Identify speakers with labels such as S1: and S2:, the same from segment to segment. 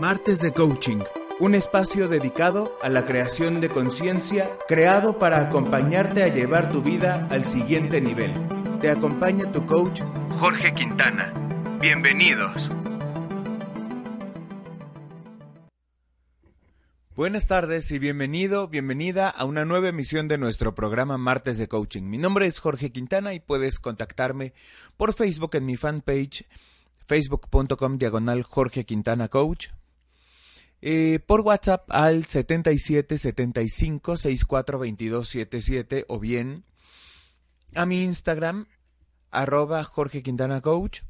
S1: Martes de Coaching, un espacio dedicado a la creación de conciencia, creado para acompañarte a llevar tu vida al siguiente nivel. Te acompaña tu coach Jorge Quintana. Bienvenidos. Buenas tardes y bienvenido, bienvenida a una nueva emisión de nuestro programa Martes de Coaching. Mi nombre es Jorge Quintana y puedes contactarme por Facebook en mi fanpage facebook.com diagonal Jorge Quintana Coach eh, por WhatsApp al 77 75 64 22 77 o bien a mi Instagram arroba Jorge Quintana Coach.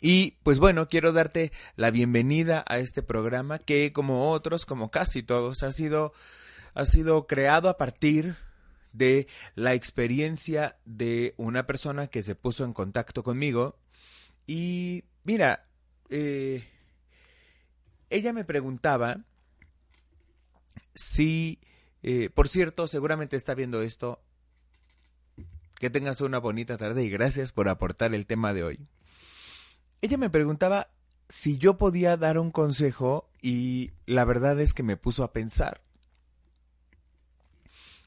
S1: Y pues bueno, quiero darte la bienvenida a este programa que como otros, como casi todos, ha sido, ha sido creado a partir de la experiencia de una persona que se puso en contacto conmigo. Y mira, eh, ella me preguntaba si, eh, por cierto, seguramente está viendo esto. Que tengas una bonita tarde y gracias por aportar el tema de hoy. Ella me preguntaba si yo podía dar un consejo y la verdad es que me puso a pensar.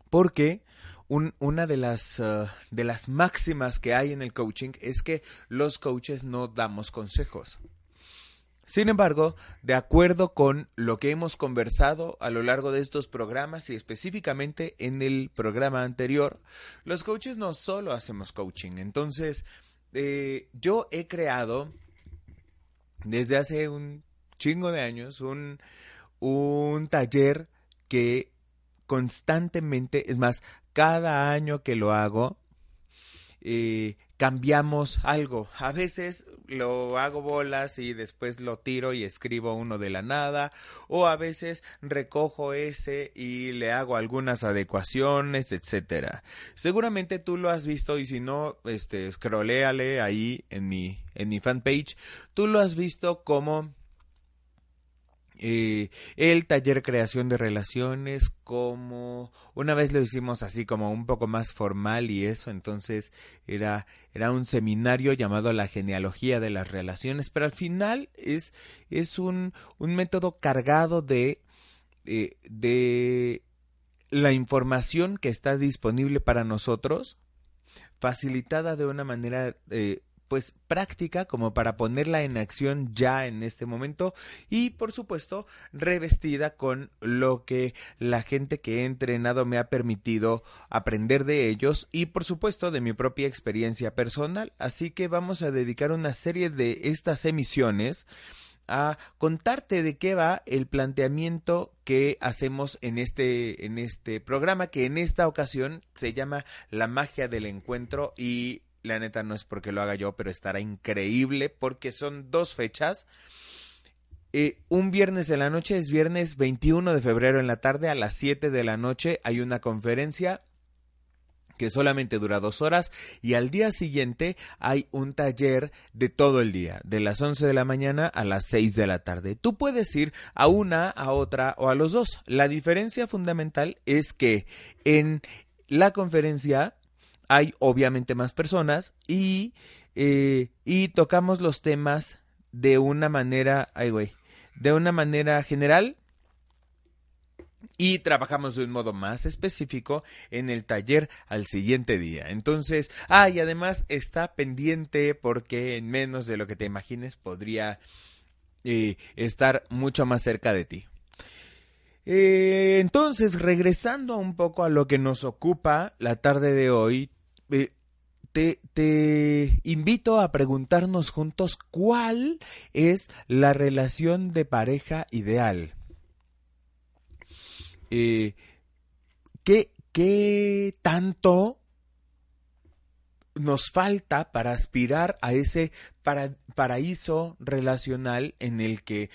S1: Porque una de las, uh, de las máximas que hay en el coaching es que los coaches no damos consejos. Sin embargo, de acuerdo con lo que hemos conversado a lo largo de estos programas y específicamente en el programa anterior, los coaches no solo hacemos coaching. Entonces, eh, yo he creado desde hace un chingo de años un, un taller que constantemente, es más, cada año que lo hago, eh, cambiamos algo. A veces lo hago bolas y después lo tiro y escribo uno de la nada. O a veces recojo ese y le hago algunas adecuaciones, etcétera. Seguramente tú lo has visto y si no, este, scrolléale ahí en mi, en mi fanpage. Tú lo has visto como eh, el taller creación de relaciones como una vez lo hicimos así como un poco más formal y eso entonces era era un seminario llamado la genealogía de las relaciones pero al final es es un, un método cargado de eh, de la información que está disponible para nosotros facilitada de una manera eh, pues práctica como para ponerla en acción ya en este momento y por supuesto revestida con lo que la gente que he entrenado me ha permitido aprender de ellos y por supuesto de mi propia experiencia personal. Así que vamos a dedicar una serie de estas emisiones a contarte de qué va el planteamiento que hacemos en este en este programa que en esta ocasión se llama La magia del encuentro y la neta no es porque lo haga yo, pero estará increíble porque son dos fechas. Eh, un viernes en la noche es viernes 21 de febrero en la tarde a las 7 de la noche hay una conferencia que solamente dura dos horas y al día siguiente hay un taller de todo el día, de las 11 de la mañana a las 6 de la tarde. Tú puedes ir a una, a otra o a los dos. La diferencia fundamental es que en la conferencia hay obviamente más personas y, eh, y tocamos los temas de una manera, ay güey, de una manera general y trabajamos de un modo más específico en el taller al siguiente día. Entonces, ah, y además está pendiente porque en menos de lo que te imagines podría eh, estar mucho más cerca de ti. Eh, entonces, regresando un poco a lo que nos ocupa la tarde de hoy, eh, te, invito a preguntarnos juntos cuál es la relación de pareja ideal. Eh, ¿qué, tanto nos falta para aspirar a ese paraíso relacional en el que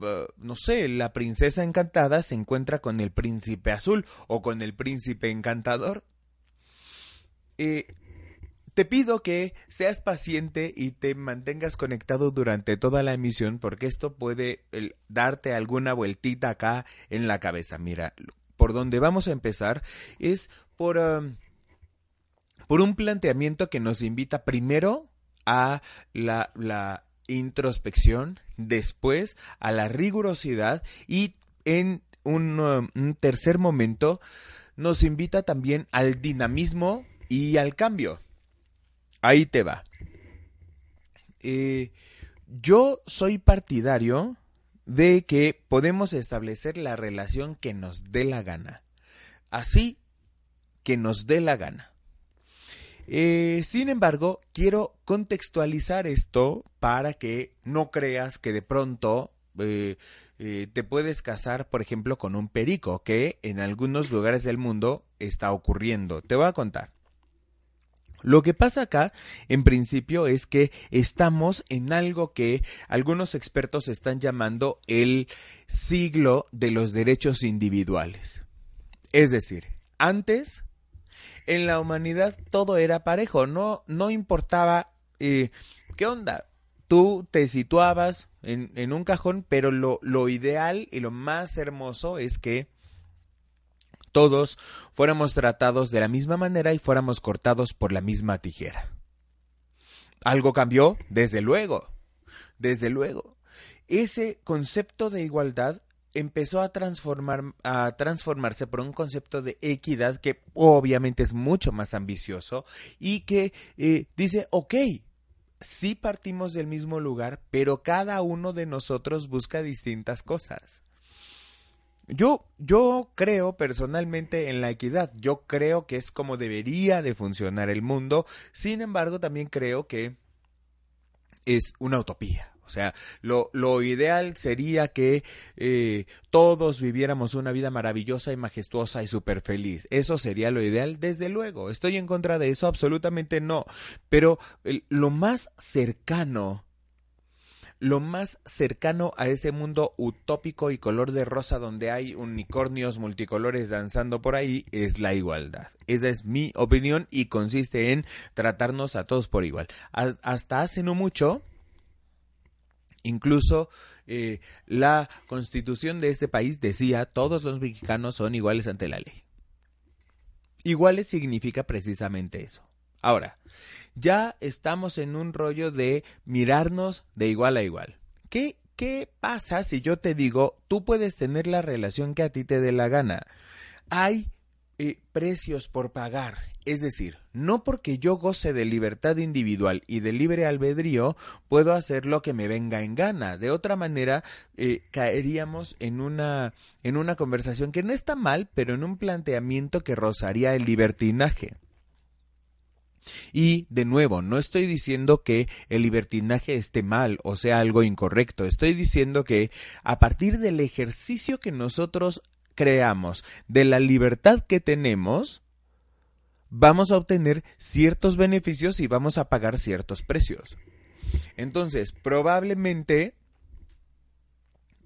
S1: uh, no sé, la princesa encantada se encuentra con el príncipe azul o con el príncipe encantador. Eh, te pido que seas paciente y te mantengas conectado durante toda la emisión porque esto puede darte alguna vueltita acá en la cabeza. Mira, por donde vamos a empezar es por, um, por un planteamiento que nos invita primero a la, la introspección, después a la rigurosidad y en un, um, un tercer momento nos invita también al dinamismo y al cambio. Ahí te va. Eh, yo soy partidario de que podemos establecer la relación que nos dé la gana. Así que nos dé la gana. Eh, sin embargo, quiero contextualizar esto para que no creas que de pronto eh, te puedes casar, por ejemplo, con un perico, que en algunos lugares del mundo está ocurriendo. Te voy a contar. Lo que pasa acá, en principio, es que estamos en algo que algunos expertos están llamando el siglo de los derechos individuales. Es decir, antes, en la humanidad todo era parejo, no, no importaba eh, qué onda. Tú te situabas en, en un cajón, pero lo, lo ideal y lo más hermoso es que todos fuéramos tratados de la misma manera y fuéramos cortados por la misma tijera. ¿Algo cambió? Desde luego, desde luego. Ese concepto de igualdad empezó a, transformar, a transformarse por un concepto de equidad que obviamente es mucho más ambicioso y que eh, dice, ok, sí partimos del mismo lugar, pero cada uno de nosotros busca distintas cosas. Yo, yo creo personalmente en la equidad. Yo creo que es como debería de funcionar el mundo. Sin embargo, también creo que es una utopía. O sea, lo, lo ideal sería que eh, todos viviéramos una vida maravillosa y majestuosa y súper feliz. Eso sería lo ideal, desde luego. ¿Estoy en contra de eso? Absolutamente no. Pero lo más cercano lo más cercano a ese mundo utópico y color de rosa donde hay unicornios multicolores danzando por ahí es la igualdad. Esa es mi opinión y consiste en tratarnos a todos por igual. hasta hace no mucho, incluso eh, la constitución de este país decía todos los mexicanos son iguales ante la ley. Iguales significa precisamente eso. Ahora, ya estamos en un rollo de mirarnos de igual a igual. ¿Qué, qué pasa si yo te digo, tú puedes tener la relación que a ti te dé la gana? Hay eh, precios por pagar. Es decir, no porque yo goce de libertad individual y de libre albedrío, puedo hacer lo que me venga en gana. De otra manera, eh, caeríamos en una, en una conversación que no está mal, pero en un planteamiento que rozaría el libertinaje. Y, de nuevo, no estoy diciendo que el libertinaje esté mal o sea algo incorrecto, estoy diciendo que a partir del ejercicio que nosotros creamos, de la libertad que tenemos, vamos a obtener ciertos beneficios y vamos a pagar ciertos precios. Entonces, probablemente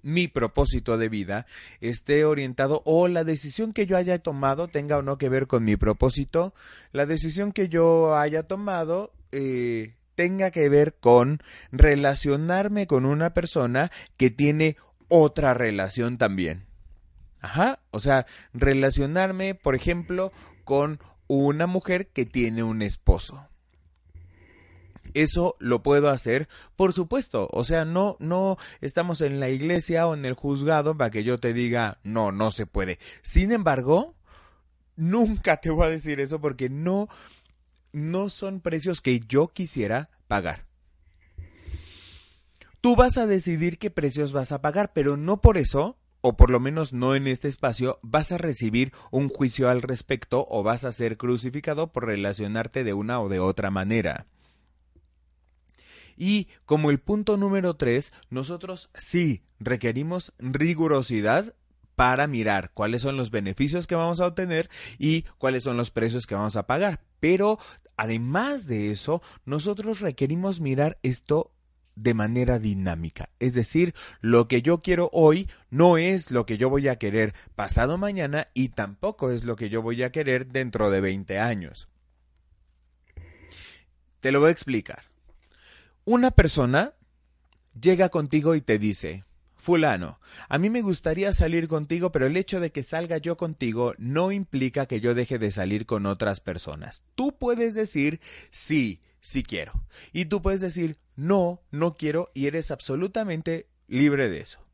S1: mi propósito de vida esté orientado o la decisión que yo haya tomado tenga o no que ver con mi propósito, la decisión que yo haya tomado eh, tenga que ver con relacionarme con una persona que tiene otra relación también. Ajá, o sea, relacionarme, por ejemplo, con una mujer que tiene un esposo. Eso lo puedo hacer, por supuesto. O sea, no, no estamos en la iglesia o en el juzgado para que yo te diga, no, no se puede. Sin embargo, nunca te voy a decir eso porque no, no son precios que yo quisiera pagar. Tú vas a decidir qué precios vas a pagar, pero no por eso o por lo menos no en este espacio, vas a recibir un juicio al respecto o vas a ser crucificado por relacionarte de una o de otra manera. Y como el punto número tres, nosotros sí requerimos rigurosidad para mirar cuáles son los beneficios que vamos a obtener y cuáles son los precios que vamos a pagar. Pero además de eso, nosotros requerimos mirar esto de manera dinámica. Es decir, lo que yo quiero hoy no es lo que yo voy a querer pasado mañana y tampoco es lo que yo voy a querer dentro de 20 años. Te lo voy a explicar. Una persona llega contigo y te dice, fulano, a mí me gustaría salir contigo, pero el hecho de que salga yo contigo no implica que yo deje de salir con otras personas. Tú puedes decir sí, sí quiero. Y tú puedes decir no, no quiero y eres absolutamente libre de eso.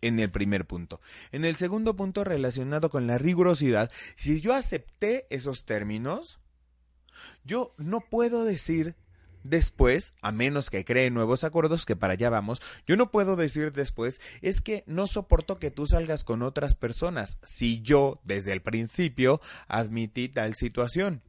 S1: En el primer punto. En el segundo punto relacionado con la rigurosidad, si yo acepté esos términos, yo no puedo decir Después, a menos que cree nuevos acuerdos, que para allá vamos, yo no puedo decir después, es que no soporto que tú salgas con otras personas, si yo desde el principio admití tal situación.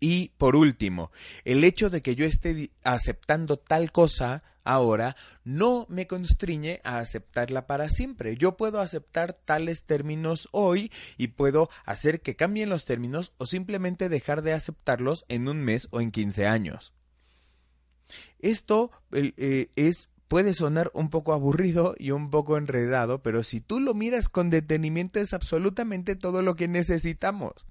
S1: Y por último, el hecho de que yo esté aceptando tal cosa ahora no me constriñe a aceptarla para siempre. Yo puedo aceptar tales términos hoy y puedo hacer que cambien los términos o simplemente dejar de aceptarlos en un mes o en 15 años. Esto eh, es puede sonar un poco aburrido y un poco enredado, pero si tú lo miras con detenimiento es absolutamente todo lo que necesitamos.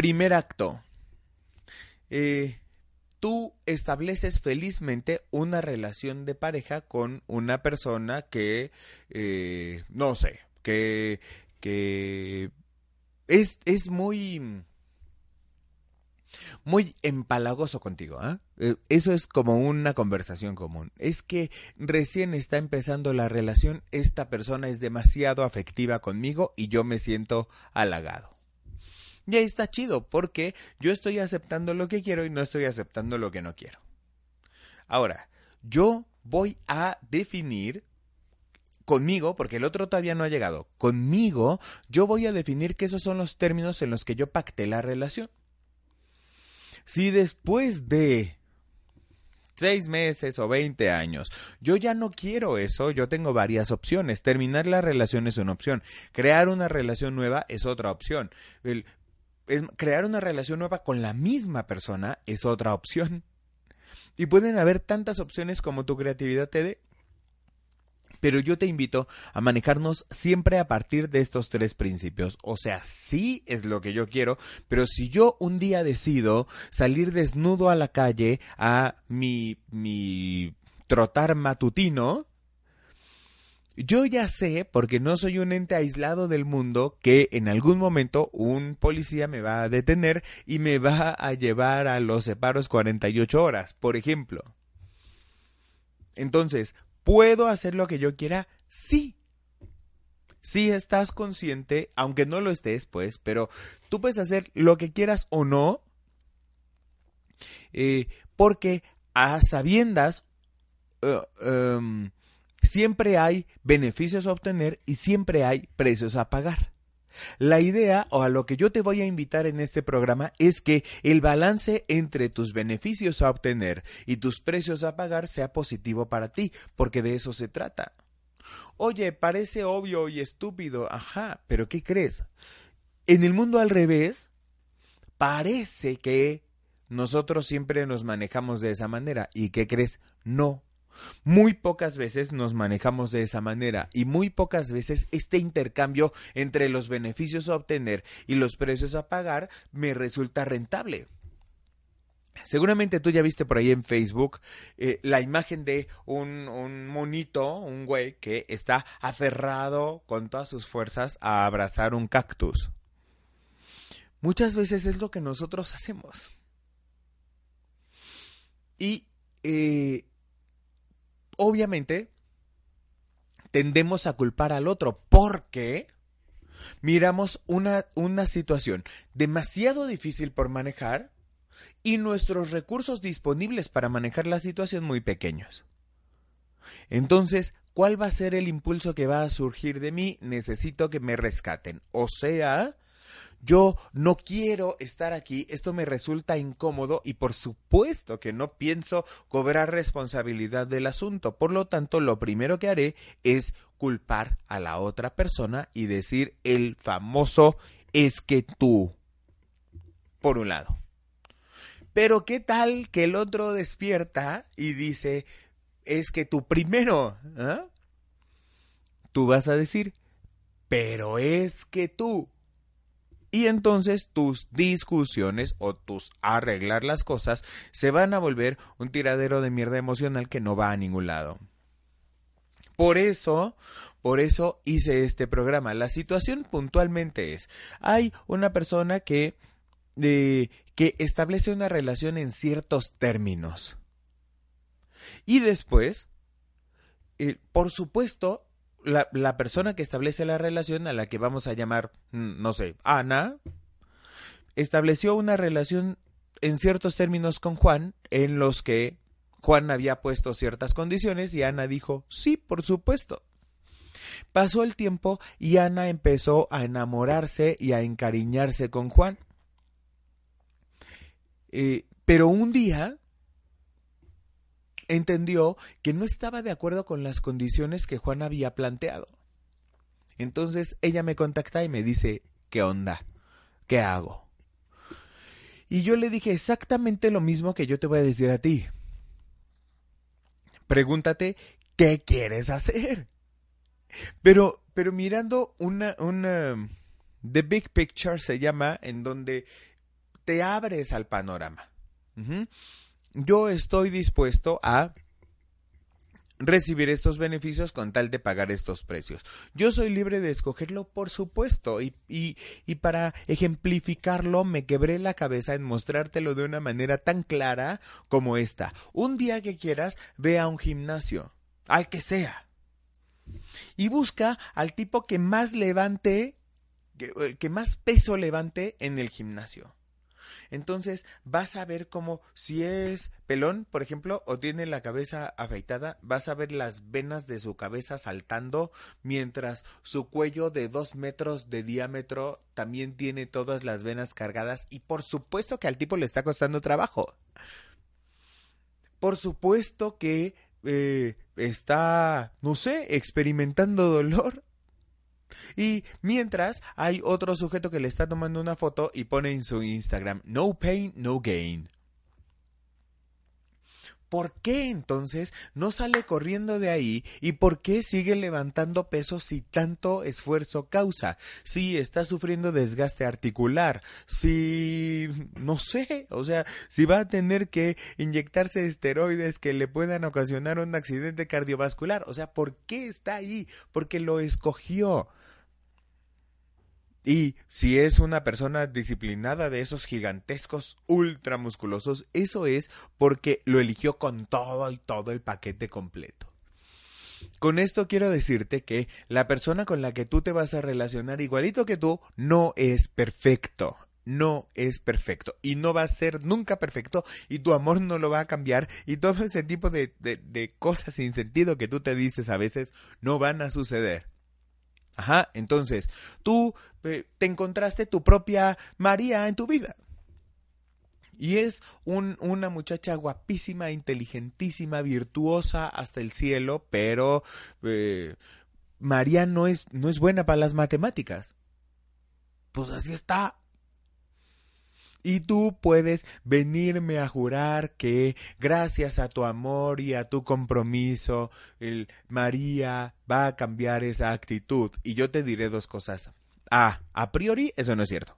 S1: Primer acto. Eh, tú estableces felizmente una relación de pareja con una persona que, eh, no sé, que, que es, es muy muy empalagoso contigo. ¿ah? ¿eh? Eso es como una conversación común. Es que recién está empezando la relación, esta persona es demasiado afectiva conmigo y yo me siento halagado. Y ahí está chido, porque yo estoy aceptando lo que quiero y no estoy aceptando lo que no quiero. Ahora, yo voy a definir conmigo, porque el otro todavía no ha llegado, conmigo yo voy a definir que esos son los términos en los que yo pacté la relación. Si después de seis meses o veinte años. Yo ya no quiero eso, yo tengo varias opciones. Terminar la relación es una opción. Crear una relación nueva es otra opción. El, crear una relación nueva con la misma persona es otra opción. Y pueden haber tantas opciones como tu creatividad te dé. Pero yo te invito a manejarnos siempre a partir de estos tres principios. O sea, sí es lo que yo quiero, pero si yo un día decido salir desnudo a la calle a mi, mi trotar matutino, yo ya sé, porque no soy un ente aislado del mundo, que en algún momento un policía me va a detener y me va a llevar a los separos 48 horas, por ejemplo. Entonces, ¿puedo hacer lo que yo quiera? Sí. Si estás consciente, aunque no lo estés, pues, pero tú puedes hacer lo que quieras o no, eh, porque a sabiendas, uh, um, Siempre hay beneficios a obtener y siempre hay precios a pagar. La idea o a lo que yo te voy a invitar en este programa es que el balance entre tus beneficios a obtener y tus precios a pagar sea positivo para ti, porque de eso se trata. Oye, parece obvio y estúpido, ajá, pero ¿qué crees? En el mundo al revés, parece que nosotros siempre nos manejamos de esa manera. ¿Y qué crees? No, muy pocas veces nos manejamos de esa manera y muy pocas veces este intercambio entre los beneficios a obtener y los precios a pagar me resulta rentable. Seguramente tú ya viste por ahí en Facebook eh, la imagen de un, un, monito, un güey que está aferrado con todas sus fuerzas a abrazar un cactus. Muchas veces es lo que nosotros hacemos. Y eh, obviamente tendemos a culpar al otro porque miramos una, una situación demasiado difícil por manejar y nuestros recursos disponibles para manejar la situación muy pequeños. Entonces, ¿cuál va a ser el impulso que va a surgir de mí? Necesito que me rescaten. O sea, yo no quiero estar aquí, esto me resulta incómodo y por supuesto que no pienso cobrar responsabilidad del asunto. Por lo tanto, lo primero que haré es culpar a la otra persona y decir el famoso es que tú, por un lado. Pero qué tal que el otro despierta y dice, es que tú primero, ¿ah? tú vas a decir, pero es que tú. Y entonces tus discusiones o tus arreglar las cosas se van a volver un tiradero de mierda emocional que no va a ningún lado. Por eso, por eso hice este programa. La situación puntualmente es, hay una persona que, eh, que establece una relación en ciertos términos. Y después, eh, por supuesto, la, persona que establece la relación, a la que vamos a llamar, mm, no sé, Ana, estableció una relación en ciertos términos con Juan, en los que Juan había puesto ciertas condiciones y Ana dijo, sí, por supuesto. Pasó el tiempo y Ana empezó a enamorarse y a encariñarse con Juan. Eh, pero un día entendió que no estaba de acuerdo con las condiciones que Juan había planteado. Entonces ella me contacta y me dice, ¿qué onda? ¿Qué hago? Y yo le dije exactamente lo mismo que yo te voy a decir a ti. Pregúntate, ¿qué quieres hacer? Pero, pero mirando una, una, The Big Picture se llama, en donde te abres al panorama yo estoy dispuesto a recibir estos beneficios con tal de pagar estos precios. Yo soy libre de escogerlo, por supuesto, y, para ejemplificarlo me quebré la cabeza en mostrártelo de una manera tan clara como esta. Un día que quieras, ve a un gimnasio, al que sea, y busca al tipo que más levante, que, que más peso levante en el gimnasio. Entonces vas a ver cómo si es pelón, por ejemplo, o tiene la cabeza afeitada, vas a ver las venas de su cabeza saltando mientras su cuello de dos metros de diámetro también tiene todas las venas cargadas y por supuesto que al tipo le está costando trabajo. Por supuesto que eh, está, no sé, experimentando dolor y mientras hay otro sujeto que le está tomando una foto y pone en su Instagram, no pain, no gain. ¿Por qué entonces no sale corriendo de ahí y por qué sigue levantando peso si tanto esfuerzo causa? Si está sufriendo desgaste articular, si no sé, o sea, si va a tener que inyectarse esteroides que le puedan ocasionar un accidente cardiovascular, o sea, ¿por qué está ahí? Porque lo escogió. Y si es una persona disciplinada de esos gigantescos ultramusculosos, eso es porque lo eligió con todo y todo el paquete completo. Con esto quiero decirte que la persona con la que tú te vas a relacionar igualito que tú no es perfecto. No es perfecto y no va a ser nunca perfecto y tu amor no lo va a cambiar y todo ese tipo de, de, de cosas sin sentido que tú te dices a veces no van a suceder. Ajá, entonces, tú eh, te encontraste tu propia María en tu vida. Y es un, una muchacha guapísima, inteligentísima, virtuosa hasta el cielo, pero eh, María no es, no es buena para las matemáticas. Pues así está. Y tú puedes venirme a jurar que gracias a tu amor y a tu compromiso, el María va a cambiar esa actitud. Y yo te diré dos cosas. A, a priori eso no es cierto.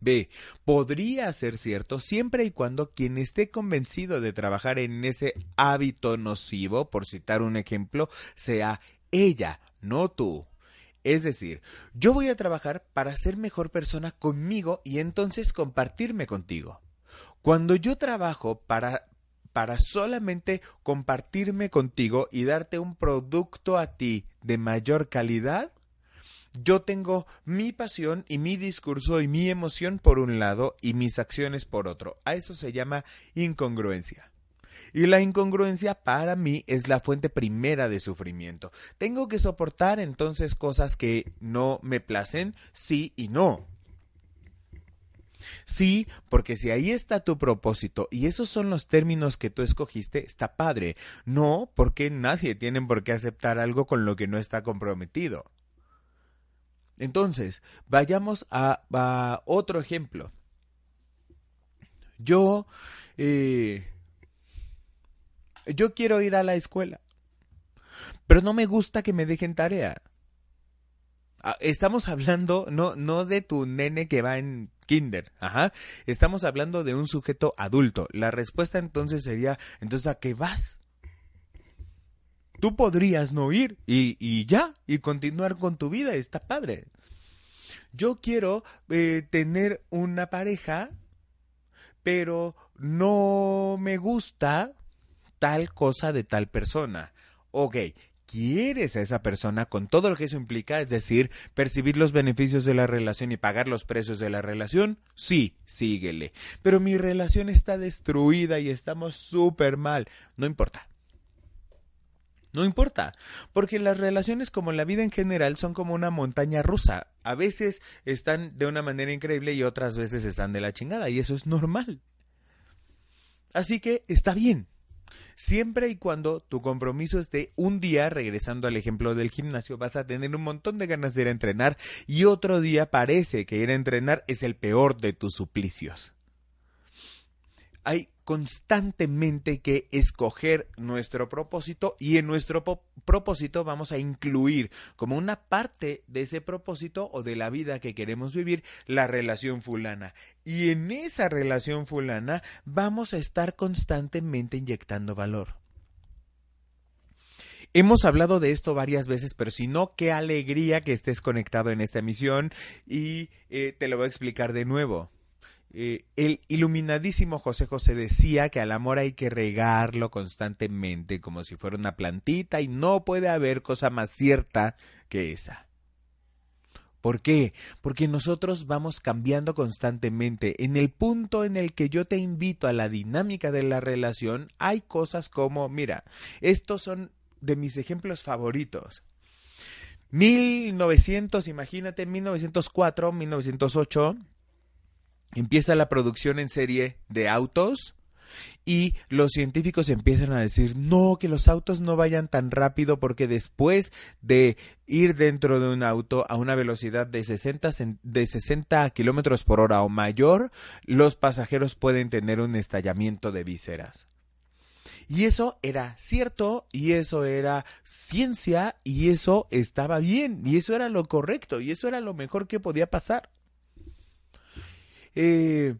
S1: B. Podría ser cierto siempre y cuando quien esté convencido de trabajar en ese hábito nocivo, por citar un ejemplo, sea ella, no tú. Es decir, yo voy a trabajar para ser mejor persona conmigo y entonces compartirme contigo. Cuando yo trabajo para para solamente compartirme contigo y darte un producto a ti de mayor calidad, yo tengo mi pasión y mi discurso y mi emoción por un lado y mis acciones por otro. A eso se llama incongruencia. Y la incongruencia para mí es la fuente primera de sufrimiento. Tengo que soportar entonces cosas que no me placen, sí y no. Sí, porque si ahí está tu propósito y esos son los términos que tú escogiste, está padre. No, porque nadie tiene por qué aceptar algo con lo que no está comprometido. Entonces, vayamos a, otro ejemplo. Yo, eh, yo quiero ir a la escuela, pero no me gusta que me dejen tarea. Ah, estamos hablando no, no de tu nene que va en kinder, ajá. Estamos hablando de un sujeto adulto. La respuesta entonces sería, entonces, ¿a qué vas? Tú podrías no ir y, y ya, y continuar con tu vida, está padre. Yo quiero eh, tener una pareja, pero no me gusta tal cosa de tal persona. Ok, quieres a esa persona con todo lo que eso implica, es decir, percibir los beneficios de la relación y pagar los precios de la relación, sí, síguele. Pero mi relación está destruida y estamos súper mal. No importa. No importa, porque las relaciones como la vida en general son como una montaña rusa. A veces están de una manera increíble y otras veces están de la chingada y eso es normal. Así que está bien, Siempre y cuando tu compromiso esté un día, regresando al ejemplo del gimnasio, vas a tener un montón de ganas de ir a entrenar y otro día parece que ir a entrenar es el peor de tus suplicios. Hay constantemente que escoger nuestro propósito y en nuestro propósito vamos a incluir como una parte de ese propósito o de la vida que queremos vivir la relación fulana. Y en esa relación fulana vamos a estar constantemente inyectando valor. Hemos hablado de esto varias veces, pero si no, qué alegría que estés conectado en esta emisión y eh, te lo voy a explicar de nuevo. Eh, el iluminadísimo José José decía que al amor hay que regarlo constantemente como si fuera una plantita y no puede haber cosa más cierta que esa. ¿Por qué? Porque nosotros vamos cambiando constantemente. En el punto en el que yo te invito a la dinámica de la relación, hay cosas como, mira, estos son de mis ejemplos favoritos. 1900, imagínate, 1904, 1908 empieza la producción en serie de autos y los científicos empiezan a decir no, que los autos no vayan tan rápido porque después de ir dentro de un auto a una velocidad de 60, de 60 kilómetros por hora o mayor, los pasajeros pueden tener un estallamiento de vísceras. Y eso era cierto, y eso era ciencia, y eso estaba bien, y eso era lo correcto, y eso era lo mejor que podía pasar. Eh,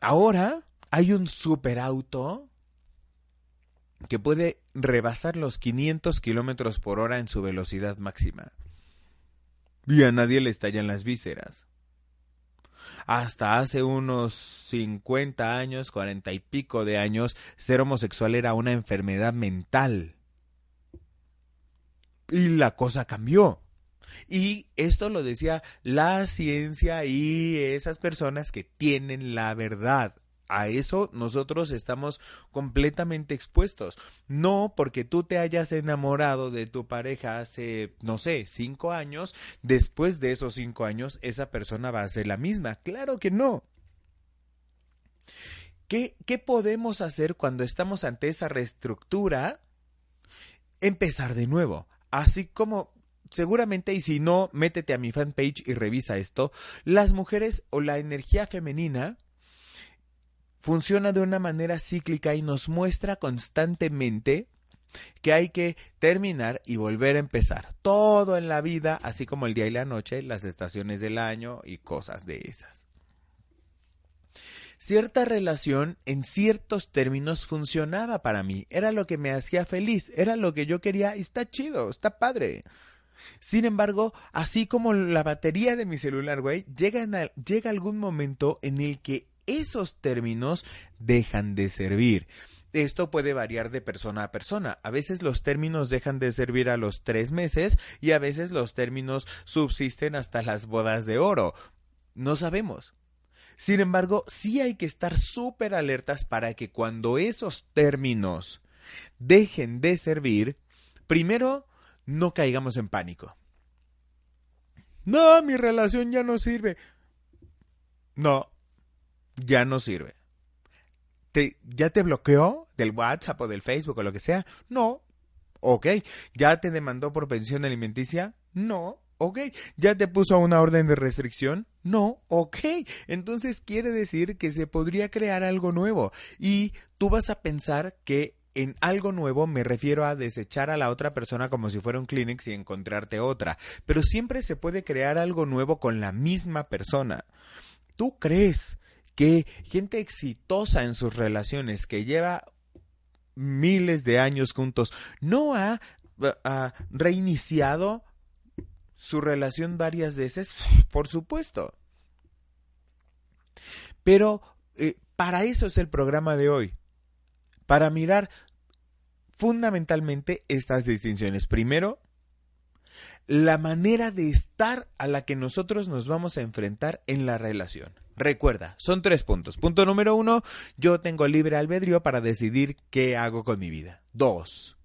S1: ahora hay un superauto que puede rebasar los 500 kilómetros por hora en su velocidad máxima. Y a nadie le estallan las vísceras. Hasta hace unos 50 años, 40 y pico de años, ser homosexual era una enfermedad mental. Y la cosa cambió. Y esto lo decía la ciencia y esas personas que tienen la verdad. A eso nosotros estamos completamente expuestos. No porque tú te hayas enamorado de tu pareja hace, no sé, cinco años, después de esos cinco años esa persona va a ser la misma. Claro que no. ¿Qué, qué podemos hacer cuando estamos ante esa reestructura? Empezar de nuevo. Así como seguramente, y si no, métete a mi fanpage y revisa esto, las mujeres o la energía femenina funciona de una manera cíclica y nos muestra constantemente que hay que terminar y volver a empezar. Todo en la vida, así como el día y la noche, las estaciones del año y cosas de esas. Cierta relación en ciertos términos funcionaba para mí, era lo que me hacía feliz, era lo que yo quería, y está chido, está padre. Sin embargo, así como la batería de mi celular, güey, llega, llega algún momento en el que esos términos dejan de servir. Esto puede variar de persona a persona. A veces los términos dejan de servir a los tres meses y a veces los términos subsisten hasta las bodas de oro. No sabemos. Sin embargo, sí hay que estar súper alertas para que cuando esos términos dejen de servir, primero, no caigamos en pánico. No, mi relación ya no sirve. No, ya no sirve. ¿Te, ¿Ya te bloqueó del WhatsApp o del Facebook o lo que sea? No. Ok. ¿Ya te demandó por pensión alimenticia? No. Ok. ¿Ya te puso una orden de restricción? No. Ok. Entonces quiere decir que se podría crear algo nuevo. Y tú vas a pensar que en algo nuevo me refiero a desechar a la otra persona como si fuera un Kleenex y encontrarte otra. Pero siempre se puede crear algo nuevo con la misma persona. ¿Tú crees que gente exitosa en sus relaciones, que lleva miles de años juntos, no ha, reiniciado su relación varias veces? Por supuesto. Pero eh, para eso es el programa de hoy para mirar fundamentalmente estas distinciones. Primero, la manera de estar a la que nosotros nos vamos a enfrentar en la relación. Recuerda, son tres puntos. Punto número uno, yo tengo libre albedrío para decidir qué hago con mi vida. Dos,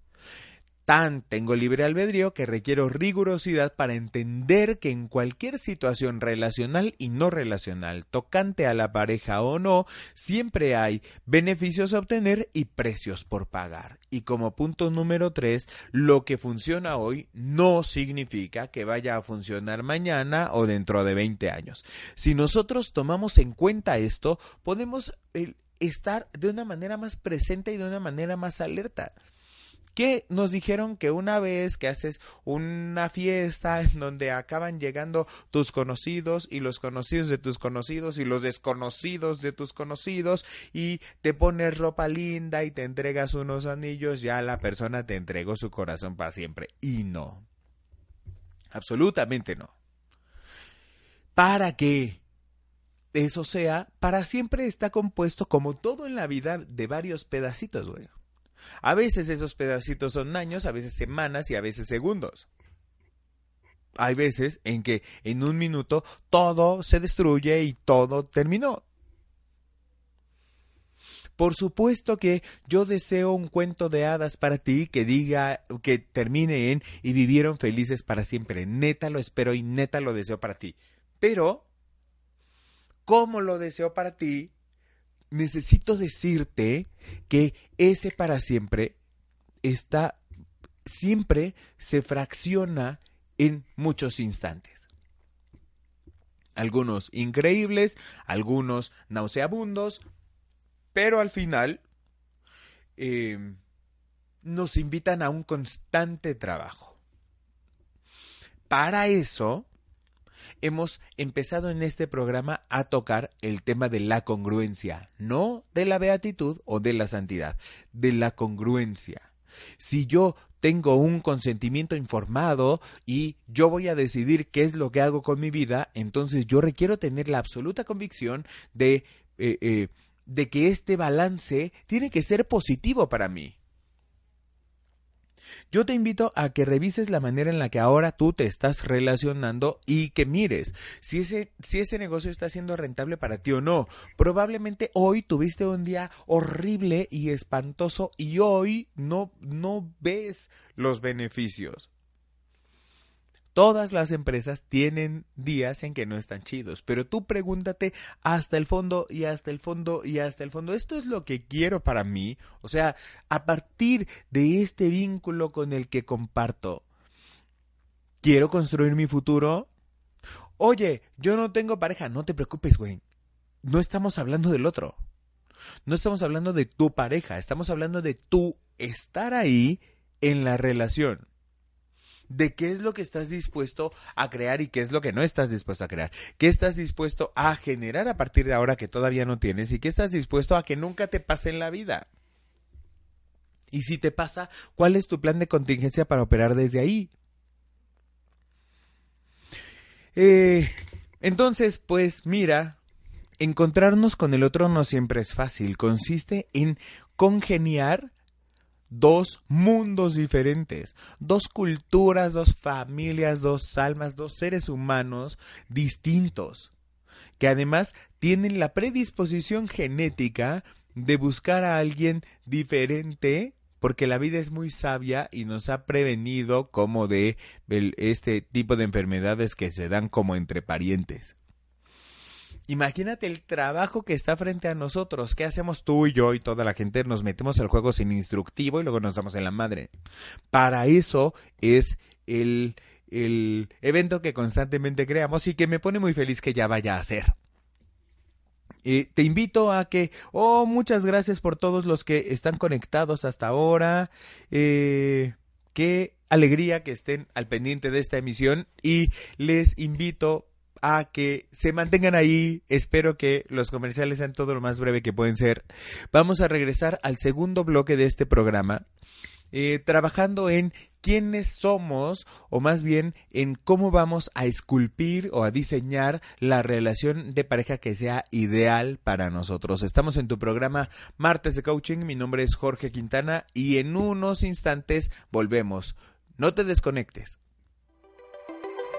S1: tan tengo libre albedrío que requiero rigurosidad para entender que en cualquier situación relacional y no relacional, tocante a la pareja o no, siempre hay beneficios a obtener y precios por pagar. Y como punto número tres, lo que funciona hoy no significa que vaya a funcionar mañana o dentro de 20 años. Si nosotros tomamos en cuenta esto, podemos eh, estar de una manera más presente y de una manera más alerta que nos dijeron que una vez que haces una fiesta en donde acaban llegando tus conocidos y los conocidos de tus conocidos y los desconocidos de tus conocidos y te pones ropa linda y te entregas unos anillos, ya la persona te entregó su corazón para siempre. Y no. Absolutamente no. ¿Para qué? Eso sea, para siempre está compuesto como todo en la vida de varios pedacitos, güey. A veces esos pedacitos son años, a veces semanas y a veces segundos. Hay veces en que en un minuto todo se destruye y todo terminó. Por supuesto que yo deseo un cuento de hadas para ti que diga, que termine en y vivieron felices para siempre. Neta lo espero y neta lo deseo para ti. Pero, ¿cómo lo deseo para ti? Necesito decirte que ese para siempre está siempre se fracciona en muchos instantes. Algunos increíbles, algunos nauseabundos, pero al final em, nos invitan a un constante trabajo. Para eso hemos empezado en este programa a tocar el tema de la congruencia, no de la beatitud o de la santidad, de la congruencia. Si yo tengo un consentimiento informado y yo voy a decidir qué es lo que hago con mi vida, entonces yo requiero tener la absoluta convicción de, eh, eh, de que este balance tiene que ser positivo para mí. Yo te invito a que revises la manera en la que ahora tú te estás relacionando y que mires si ese, si ese negocio está siendo rentable para ti o no. Probablemente hoy tuviste un día horrible y espantoso y hoy no, no ves los beneficios. Todas las empresas tienen días en que no están chidos, pero tú pregúntate hasta el fondo y hasta el fondo y hasta el fondo. Esto es lo que quiero para mí. O sea, a partir de este vínculo con el que comparto, quiero construir mi futuro. Oye, yo no tengo pareja, no te preocupes, güey. No estamos hablando del otro. No estamos hablando de tu pareja, estamos hablando de tu estar ahí en la relación de qué es lo que estás dispuesto a crear y qué es lo que no estás dispuesto a crear. ¿Qué estás dispuesto a generar a partir de ahora que todavía no tienes y qué estás dispuesto a que nunca te pase en la vida? Y si te pasa, ¿cuál es tu plan de contingencia para operar desde ahí? Eh, entonces, pues mira, encontrarnos con el otro no siempre es fácil. Consiste en congeniar dos mundos diferentes, dos culturas, dos familias, dos almas, dos seres humanos distintos. que además tienen la predisposición genética de buscar a alguien diferente porque la vida es muy sabia y nos ha prevenido como de este tipo de enfermedades que se dan como entre parientes. Imagínate el trabajo que está frente a nosotros. ¿Qué hacemos tú y yo y toda la gente? Nos metemos al juego sin instructivo y luego nos damos en la madre. Para eso es el, el evento que constantemente creamos y que me pone muy feliz que ya vaya a ser. Te invito a que, oh, muchas gracias por todos los que están conectados hasta ahora. Eh, qué alegría que estén al pendiente de esta emisión y les invito a que se mantengan ahí. Espero que los comerciales sean todo lo más breve que pueden ser. Vamos a regresar al segundo bloque de este programa eh, trabajando en quiénes somos o más bien en cómo vamos a esculpir o a diseñar la relación de pareja que sea ideal para nosotros. Estamos en tu programa Martes de Coaching, mi nombre es Jorge Quintana y en unos instantes volvemos. No te desconectes.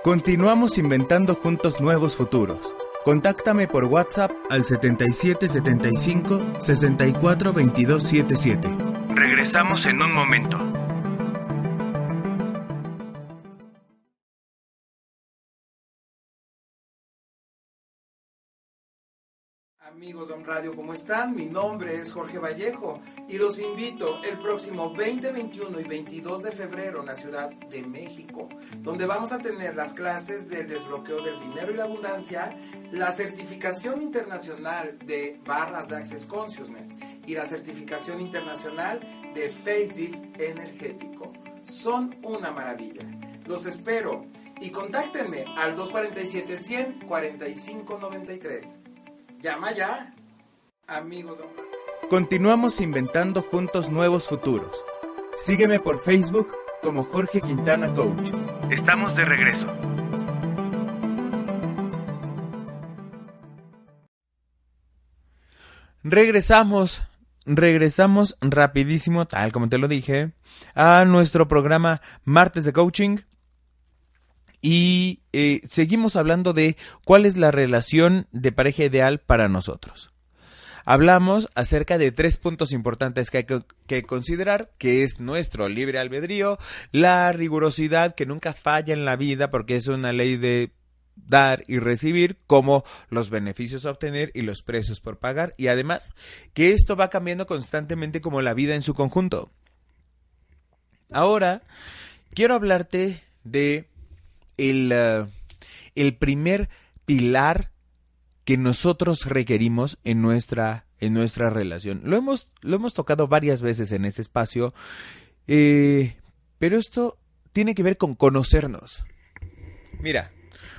S2: Continuamos inventando juntos nuevos futuros. Contáctame por WhatsApp al 7775 64 Regresamos en un momento.
S3: Amigos de Radio, ¿cómo están? Mi nombre es Jorge Vallejo y los invito el próximo 20, 21 y 22 de febrero en la Ciudad de México, donde vamos a tener las clases del desbloqueo del dinero y la abundancia, la certificación internacional de barras de Access Consciousness y la certificación internacional de Face Energético. Son una maravilla. Los espero y contáctenme al 247 100 4593. Llama ya, amigos.
S2: Continuamos inventando juntos nuevos futuros. Sígueme por Facebook como Jorge Quintana Coach. Estamos de regreso.
S1: Regresamos, regresamos rapidísimo, tal como te lo dije, a nuestro programa Martes de Coaching y eh, seguimos hablando de cuál es la relación de pareja ideal para nosotros. Hablamos acerca de tres puntos importantes que hay que, considerar, que es nuestro libre albedrío, la rigurosidad que nunca falla en la vida porque es una ley de dar y recibir, como los beneficios a obtener y los precios por pagar, y además que esto va cambiando constantemente como la vida en su conjunto. Ahora, quiero hablarte de eh, el, primer pilar que nosotros requerimos en nuestra, en nuestra relación. Lo hemos, lo hemos tocado varias veces en este espacio, eh, pero esto tiene que ver con conocernos. Mira,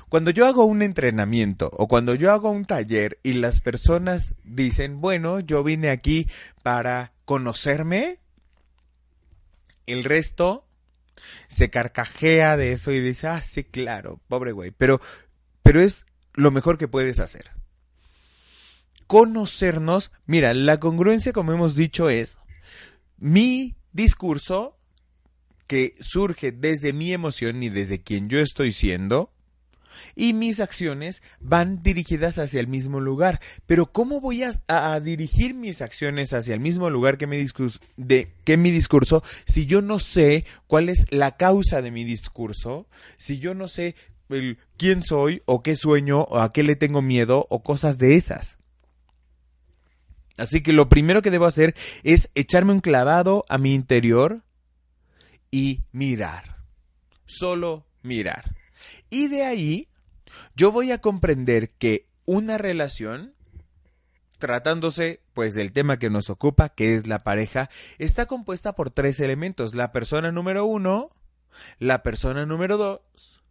S1: cuando yo hago un entrenamiento o cuando yo hago un taller y las personas dicen, bueno, yo vine aquí para conocerme, el resto se carcajea de eso y dice, ah, sí, claro, pobre güey. Pero, pero es lo mejor que puedes hacer. Conocernos, mira, la congruencia, como hemos dicho, es mi discurso que surge desde mi emoción y desde quien yo estoy siendo, y mis acciones van dirigidas hacia el mismo lugar. Pero ¿cómo voy a, dirigir mis acciones hacia el mismo lugar que mi, discurso, de, mi discurso si yo no sé cuál es la causa de mi discurso? Si yo no sé quién soy o qué sueño o a qué le tengo miedo o cosas de esas. Así que lo primero que debo hacer es echarme un clavado a mi interior y mirar. Solo mirar. Y de ahí yo voy a comprender que una relación, tratándose pues del tema que nos ocupa, que es la pareja, está compuesta por tres elementos. La persona número uno, la persona número dos,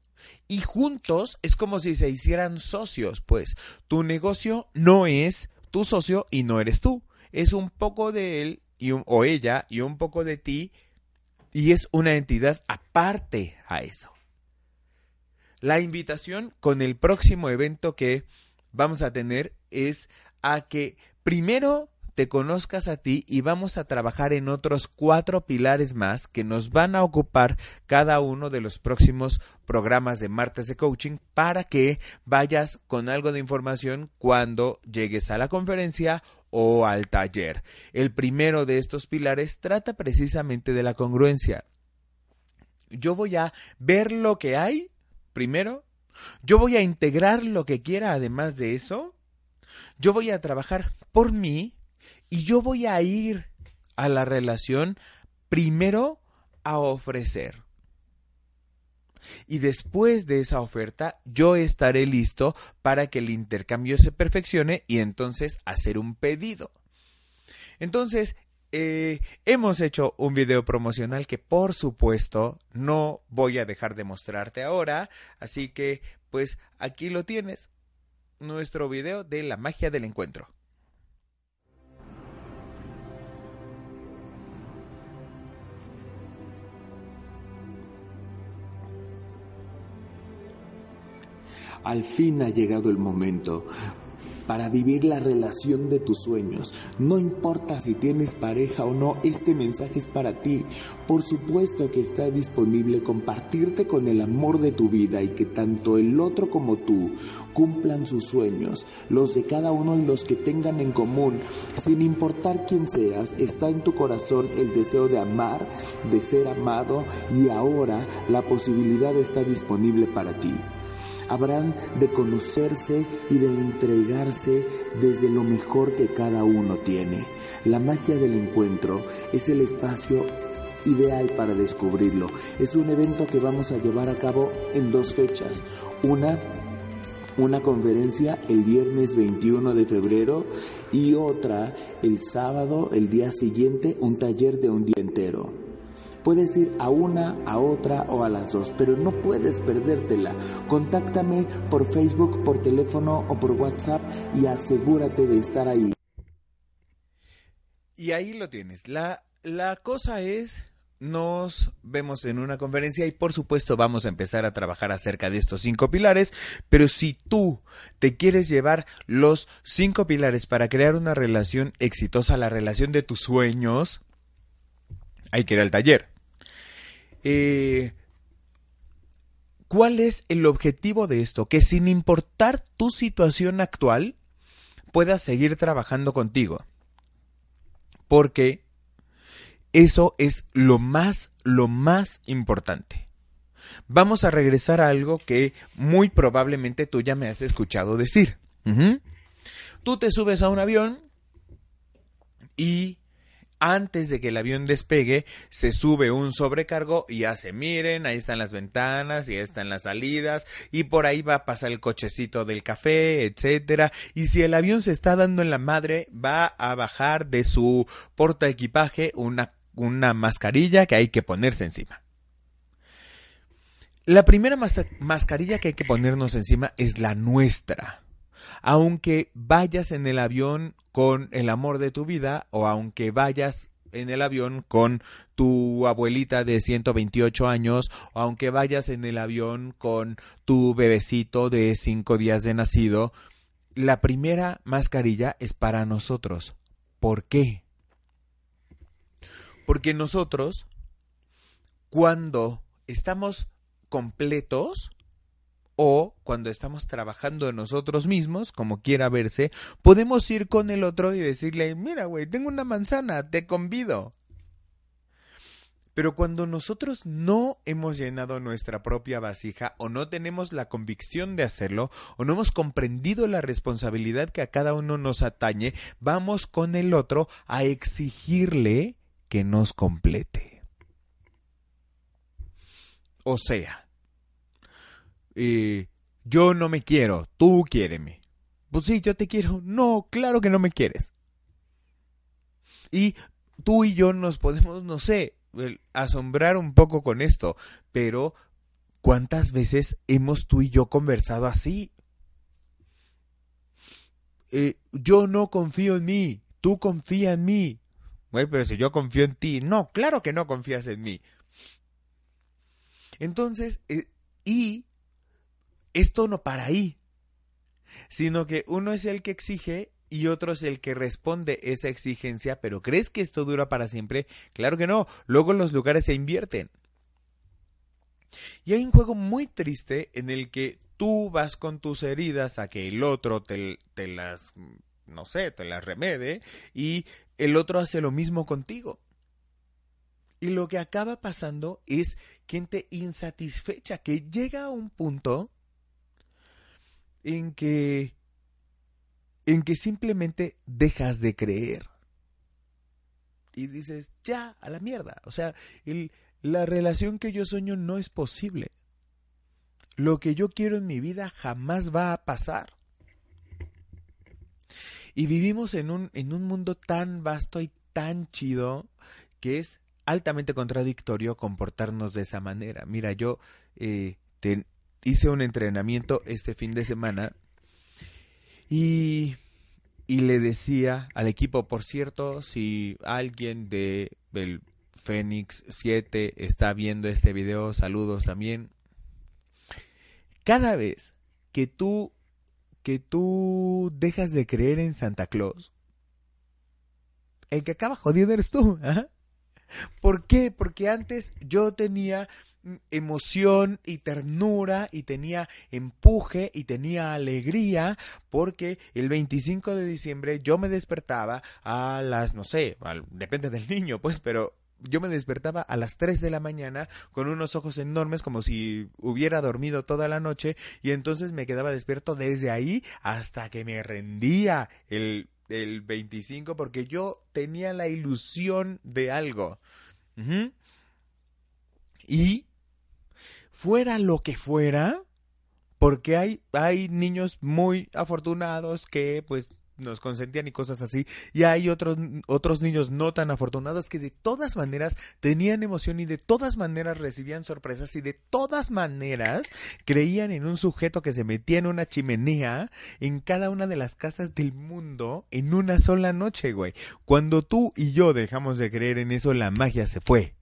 S1: y juntos es como si se hicieran socios, pues tu negocio no es tu socio y no eres tú. Es un poco de él y o ella y un poco de ti y es una entidad aparte a eso la invitación con el próximo evento que vamos a tener es a que primero te conozcas a ti y vamos a trabajar en otros cuatro pilares más que nos van a ocupar cada uno de los próximos programas de martes de coaching para que vayas con algo de información cuando llegues a la conferencia o al taller. El primero de estos pilares trata precisamente de la congruencia. Yo voy a ver lo que hay primero, yo voy a integrar lo que quiera además de eso, yo voy a trabajar por mí y yo voy a ir a la relación primero a ofrecer. Y después de esa oferta, yo estaré listo para que el intercambio se perfeccione y entonces hacer un pedido. Entonces, eh, hemos hecho un video promocional que por supuesto no voy a dejar de mostrarte ahora, así que pues aquí lo tienes, nuestro video de la magia del encuentro.
S4: Al fin ha llegado el momento para vivir la relación de tus sueños. No importa si tienes pareja o no, este mensaje es para ti. Por supuesto que está disponible compartirte con el amor de tu vida y que tanto el otro como tú cumplan sus sueños, los de cada uno y los que tengan en común. Sin importar quién seas, está en tu corazón el deseo de amar, de ser amado y ahora la posibilidad está disponible para ti habrán de conocerse y de entregarse desde lo mejor que cada uno tiene. La magia del encuentro es el espacio ideal para descubrirlo. Es un evento que vamos a llevar a cabo en dos fechas. Una una conferencia el viernes 21 de febrero y otra el sábado, el día siguiente, un taller de un día entero. Puedes ir a una, a otra o a las dos, pero no puedes perdértela. Contáctame por Facebook, por teléfono o por WhatsApp y asegúrate de estar ahí.
S1: Y ahí lo tienes. La, la cosa es nos vemos en una conferencia y por supuesto vamos a empezar a trabajar acerca de estos cinco pilares, pero si tú te quieres llevar los cinco pilares para crear una relación exitosa, la relación de tus sueños, hay que ir al taller. Eh, ¿Cuál es el objetivo de esto? Que sin importar tu situación actual, puedas seguir trabajando contigo. Porque eso es lo más, lo más importante. Vamos a regresar a algo que muy probablemente tú ya me has escuchado decir. Tú te subes a un avión y antes de que el avión despegue, se sube un sobrecargo y hace, miren, ahí están las ventanas y ahí están las salidas y por ahí va a pasar el cochecito del café, etcétera. Y si el avión se está dando en la madre, va a bajar de su porta equipaje una, una mascarilla que hay que ponerse encima. La primera mascarilla que hay que ponernos encima es la nuestra aunque vayas en el avión con el amor de tu vida o aunque vayas en el avión con tu abuelita de 128 años o aunque vayas en el avión con tu bebecito de 5 días de nacido, la primera mascarilla es para nosotros. ¿Por qué? Porque nosotros, cuando estamos completos, o cuando estamos trabajando en nosotros mismos, como quiera verse, podemos ir con el otro y decirle, mira, güey, tengo una manzana, te convido. Pero cuando nosotros no hemos llenado nuestra propia vasija o no tenemos la convicción de hacerlo o no hemos comprendido la responsabilidad que a cada uno nos atañe, vamos con el otro a exigirle que nos complete. O sea, yo no me quiero, tú quiéreme. Pues sí, yo te quiero. No, claro que no me quieres. Y tú y yo nos podemos, no sé, asombrar un poco con esto, pero ¿cuántas veces hemos tú y yo conversado así? Eh, yo no confío en mí, tú confía en mí. Bueno, pero si yo confío en ti, no, claro que no confías en mí. Entonces, eh, y esto no para ahí, sino que uno es el que exige y otro es el que responde esa exigencia, pero ¿crees que esto dura para siempre? Claro que no, luego los lugares se invierten. Y hay un juego muy triste en el que tú vas con tus heridas a que el otro te, las, no sé, te las remede y el otro hace lo mismo contigo. Y lo que acaba pasando es gente insatisfecha que llega a un punto en que en que simplemente dejas de creer. Y dices, ya, a la mierda. O sea, la relación que yo sueño no es posible. Lo que yo quiero en mi vida jamás va a pasar. Y vivimos en un, en un mundo tan vasto y tan chido que es altamente contradictorio comportarnos de esa manera. Mira, yo eh, hice un entrenamiento este fin de semana y, y le decía al equipo, por cierto, si alguien de el Fénix 7 está viendo este video, saludos también. Cada vez que tú que tú dejas de creer en Santa Claus, el que acaba jodido eres tú. ¿Por qué? Porque antes yo tenía emoción y ternura y tenía empuje y tenía alegría porque el 25 de diciembre yo me despertaba a las, no sé, depende del niño, pues, pero yo me despertaba a las 3 de la mañana con unos ojos enormes como si hubiera dormido toda la noche y entonces me quedaba despierto desde ahí hasta que me rendía el, el 25 porque yo tenía la ilusión de algo. Y fuera lo que fuera, porque hay, hay niños muy afortunados que pues nos consentían y cosas así, y hay otros, otros niños no tan afortunados que de todas maneras tenían emoción y de todas maneras recibían sorpresas y de todas maneras creían en un sujeto que se metía en una chimenea en cada una de las casas del mundo en una sola noche, güey. Cuando tú y yo dejamos de creer en eso, la magia se fue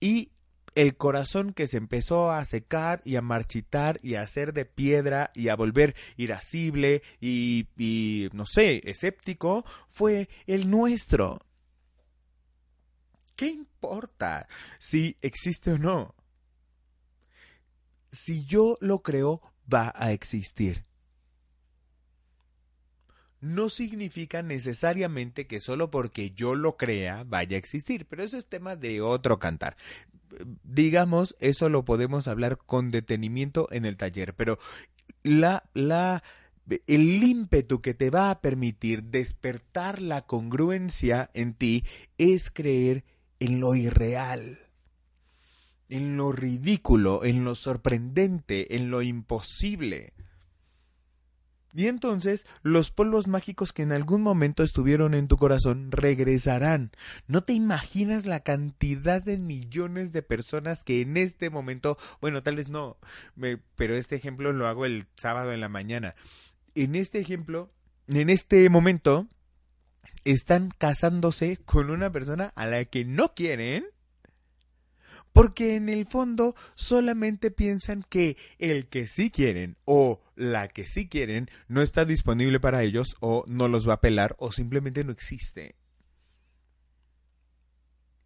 S1: y el corazón que se empezó a secar y a marchitar y a hacer de piedra y a volver irascible y, y no sé, escéptico, fue el nuestro. ¿Qué importa si existe o no? Si yo lo creo, va a existir no significa necesariamente que solo porque yo lo crea vaya a existir, pero eso es tema de otro cantar. Digamos, eso lo podemos hablar con detenimiento en el taller, pero la, la, el ímpetu que te va a permitir despertar la congruencia en ti es creer en lo irreal, en lo ridículo, en lo sorprendente, en lo imposible. Y entonces los polvos mágicos que en algún momento estuvieron en tu corazón regresarán. No te imaginas la cantidad de millones de personas que en este momento, bueno, tal vez no, pero este ejemplo lo hago el sábado en la mañana. En este ejemplo, en este momento, están casándose con una persona a la que no quieren porque en el fondo solamente piensan que el que sí quieren o la que sí quieren no está disponible para ellos o no los va a pelar o simplemente no existe.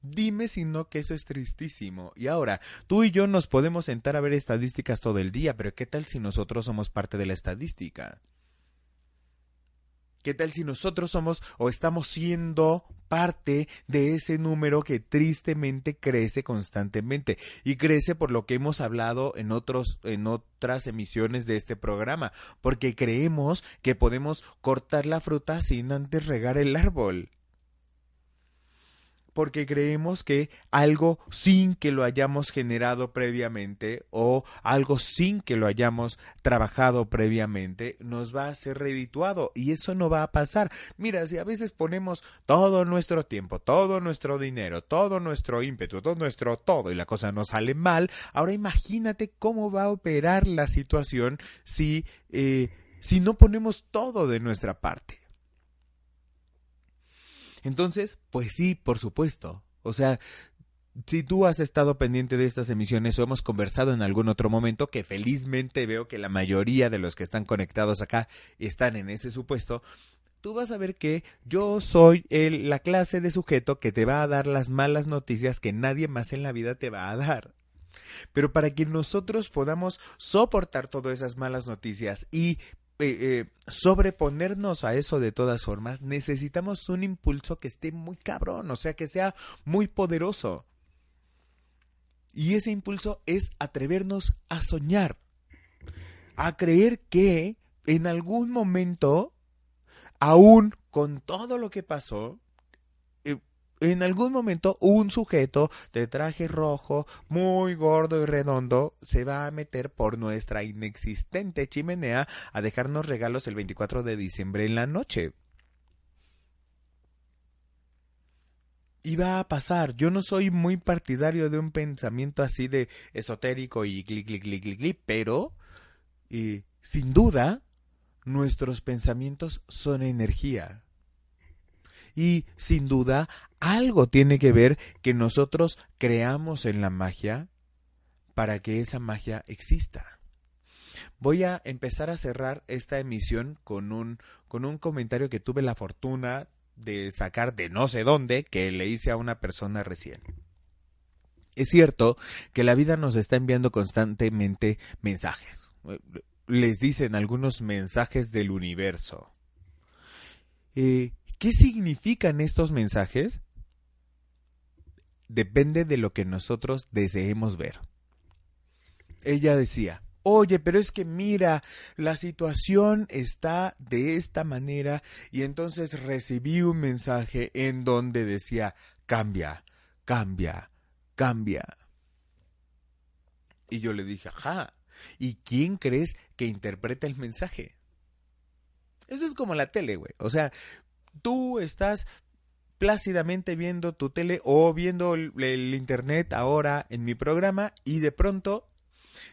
S1: Dime si no que eso es tristísimo. Y ahora, tú y yo nos podemos sentar a ver estadísticas todo el día, pero ¿qué tal si nosotros somos parte de la estadística? ¿Qué tal si nosotros somos o estamos siendo parte de ese número que tristemente crece constantemente y crece por lo que hemos hablado en otros en otras emisiones de este programa, porque creemos que podemos cortar la fruta sin antes regar el árbol porque creemos que algo sin que lo hayamos generado previamente o algo sin que lo hayamos trabajado previamente nos va a ser redituado y eso no va a pasar. Mira, si a veces ponemos todo nuestro tiempo, todo nuestro dinero, todo nuestro ímpetu, todo nuestro todo y la cosa no sale mal, ahora imagínate cómo va a operar la situación si, eh, si no ponemos todo de nuestra parte. Entonces, pues sí, por supuesto. O sea, si tú has estado pendiente de estas emisiones o hemos conversado en algún otro momento, que felizmente veo que la mayoría de los que están conectados acá están en ese supuesto, tú vas a ver que yo soy el, la clase de sujeto que te va a dar las malas noticias que nadie más en la vida te va a dar. Pero para que nosotros podamos soportar todas esas malas noticias y eh, eh, sobreponernos a eso de todas formas, necesitamos un impulso que esté muy cabrón, o sea, que sea muy poderoso. Y ese impulso es atrevernos a soñar, a creer que en algún momento, aún con todo lo que pasó, en algún momento un sujeto de traje rojo, muy gordo y redondo, se va a meter por nuestra inexistente chimenea a dejarnos regalos el 24 de diciembre en la noche. y va a pasar. Yo no soy muy partidario de un pensamiento así de esotérico y clic, clic, clic, clic, clic, pero eh, sin duda nuestros pensamientos son energía. Y sin duda algo tiene que ver que nosotros creamos en la magia para que esa magia exista. Voy a empezar a cerrar esta emisión con un, con un comentario que tuve la fortuna de sacar de no sé dónde que le hice a una persona recién. Es cierto que la vida nos está enviando constantemente mensajes. Les dicen algunos mensajes del universo. Eh, ¿Qué significan estos mensajes? Depende de lo que nosotros deseemos ver. Ella decía, oye, pero es que mira, la situación está de esta manera y entonces recibí un mensaje en donde decía, cambia, cambia, cambia. Y yo le dije, ajá, ¿y quién crees que interpreta el mensaje? Eso es como la tele, güey. O sea, tú estás plácidamente viendo tu tele o viendo el, internet ahora en mi programa y de pronto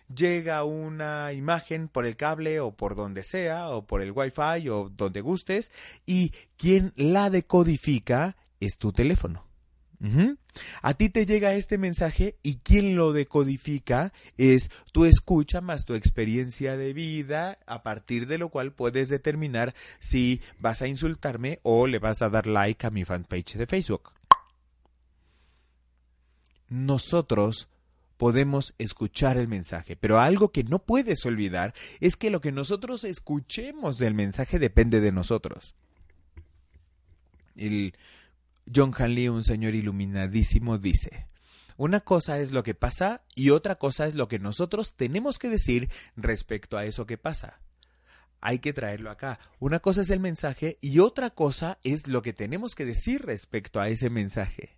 S1: llega una imagen por el cable o por donde sea, o por el wifi o donde gustes, y quien la decodifica es tu teléfono. A ti te llega este mensaje y quien lo decodifica es tu escucha más tu experiencia de vida, a partir de lo cual puedes determinar si vas a insultarme o le vas a dar like a mi fanpage de Facebook. Nosotros podemos escuchar el mensaje. Pero algo que no puedes olvidar es que lo que nosotros escuchemos del mensaje depende de nosotros. El John Hanley, un señor iluminadísimo, dice, una cosa es lo que pasa y otra cosa es lo que nosotros tenemos que decir respecto a eso que pasa. Hay que traerlo acá. Una cosa es el mensaje y otra cosa es lo que tenemos que decir respecto a ese mensaje.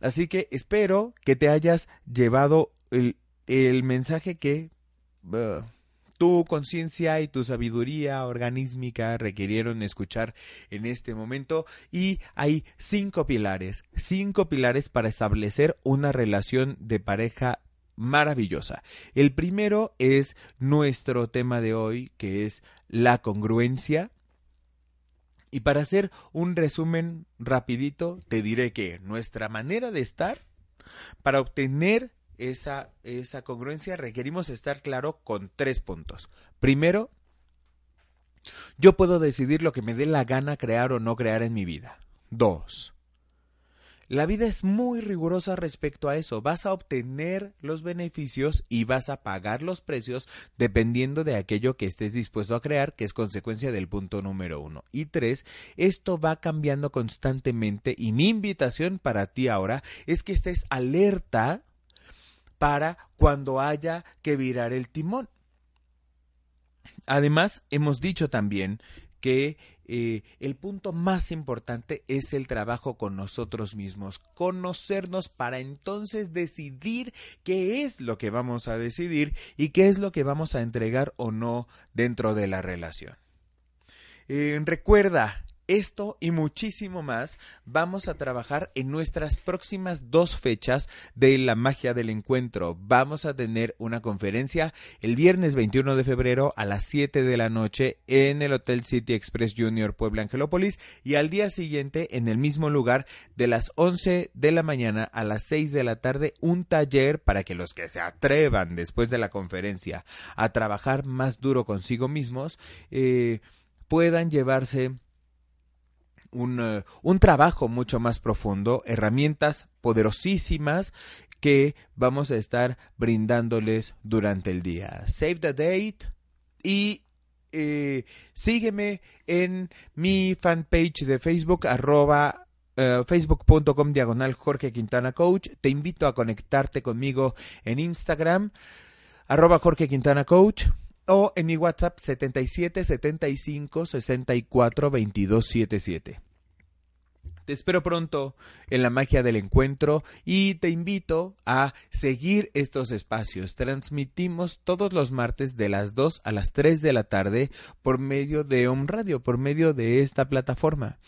S1: Así que espero que te hayas llevado el, mensaje que uh, tu conciencia y tu sabiduría organísmica requirieron escuchar en este momento y hay cinco pilares, cinco pilares para establecer una relación de pareja maravillosa. El primero es nuestro tema de hoy, que es la congruencia. Y para hacer un resumen rapidito, te diré que nuestra manera de estar, para obtener esa, esa congruencia, requerimos estar claro con tres puntos. Primero, yo puedo decidir lo que me dé la gana crear o no crear en mi vida. Dos, la vida es muy rigurosa respecto a eso. Vas a obtener los beneficios y vas a pagar los precios dependiendo de aquello que estés dispuesto a crear, que es consecuencia del punto número uno. Y tres, esto va cambiando constantemente y mi invitación para ti ahora es que estés alerta para cuando haya que virar el timón. Además, hemos dicho también que eh, el punto más importante es el trabajo con nosotros mismos, conocernos para entonces decidir qué es lo que vamos a decidir y qué es lo que vamos a entregar o no dentro de la relación. Eh, recuerda Esto y muchísimo más vamos a trabajar en nuestras próximas dos fechas de la magia del encuentro. Vamos a tener una conferencia el viernes 21 de febrero a las 7 de la noche en el Hotel City Express Junior Puebla Angelópolis y al día siguiente en el mismo lugar de las 11 de la mañana a las 6 de la tarde un taller para que los que se atrevan después de la conferencia a trabajar más duro consigo mismos eh, puedan llevarse un, eh, un trabajo mucho más profundo, herramientas poderosísimas que vamos a estar brindándoles durante el día. Save the date y eh, sígueme en mi fanpage de Facebook, arroba eh, facebook.com diagonal Jorge Quintana Coach. Te invito a conectarte conmigo en Instagram, arroba Jorge Quintana Coach o en mi WhatsApp 77 75 64 22 77. Te espero pronto en la magia del encuentro y te invito a seguir estos espacios. Transmitimos todos los martes de las 2 a las 3 de la tarde por medio de Home Radio, por medio de esta plataforma.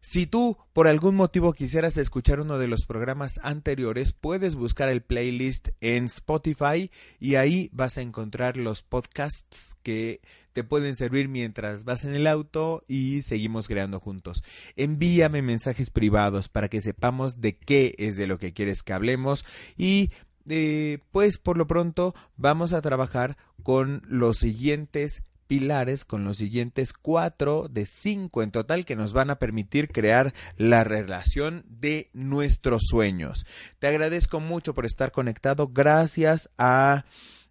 S1: Si tú por algún motivo quisieras escuchar uno de los programas anteriores, puedes buscar el playlist en Spotify y ahí vas a encontrar los podcasts que te pueden servir mientras vas en el auto y seguimos creando juntos. Envíame mensajes privados para que sepamos de qué es de lo que quieres que hablemos y eh, pues por lo pronto vamos a trabajar con los siguientes pilares con los siguientes cuatro de cinco en total que nos van a permitir crear la relación de nuestros sueños. Te agradezco mucho por estar conectado. Gracias a,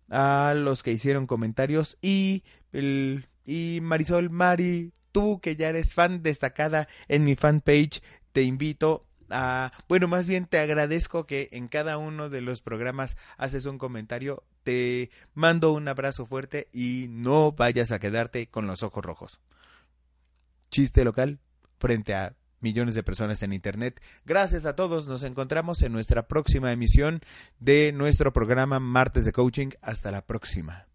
S1: a los que hicieron comentarios y, el, y Marisol Mari, tú que ya eres fan destacada en mi fanpage, te invito bueno, más bien te agradezco que en cada uno de los programas haces un comentario, te mando un abrazo fuerte y no vayas a quedarte con los ojos rojos. Chiste local frente a millones de personas en Internet. Gracias a todos, nos encontramos en nuestra próxima emisión de nuestro programa Martes de Coaching. Hasta la próxima.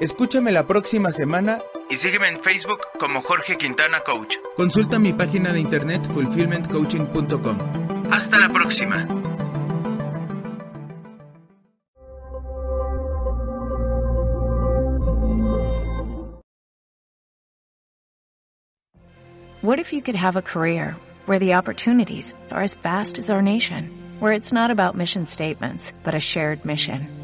S2: Escúchame la próxima semana y sígueme en Facebook como Jorge Quintana Coach. Consulta mi página de internet fulfillmentcoaching.com. Hasta la próxima.
S5: What if you could have a career where the opportunities are as vast as our nation, where it's not about mission statements, but a shared mission?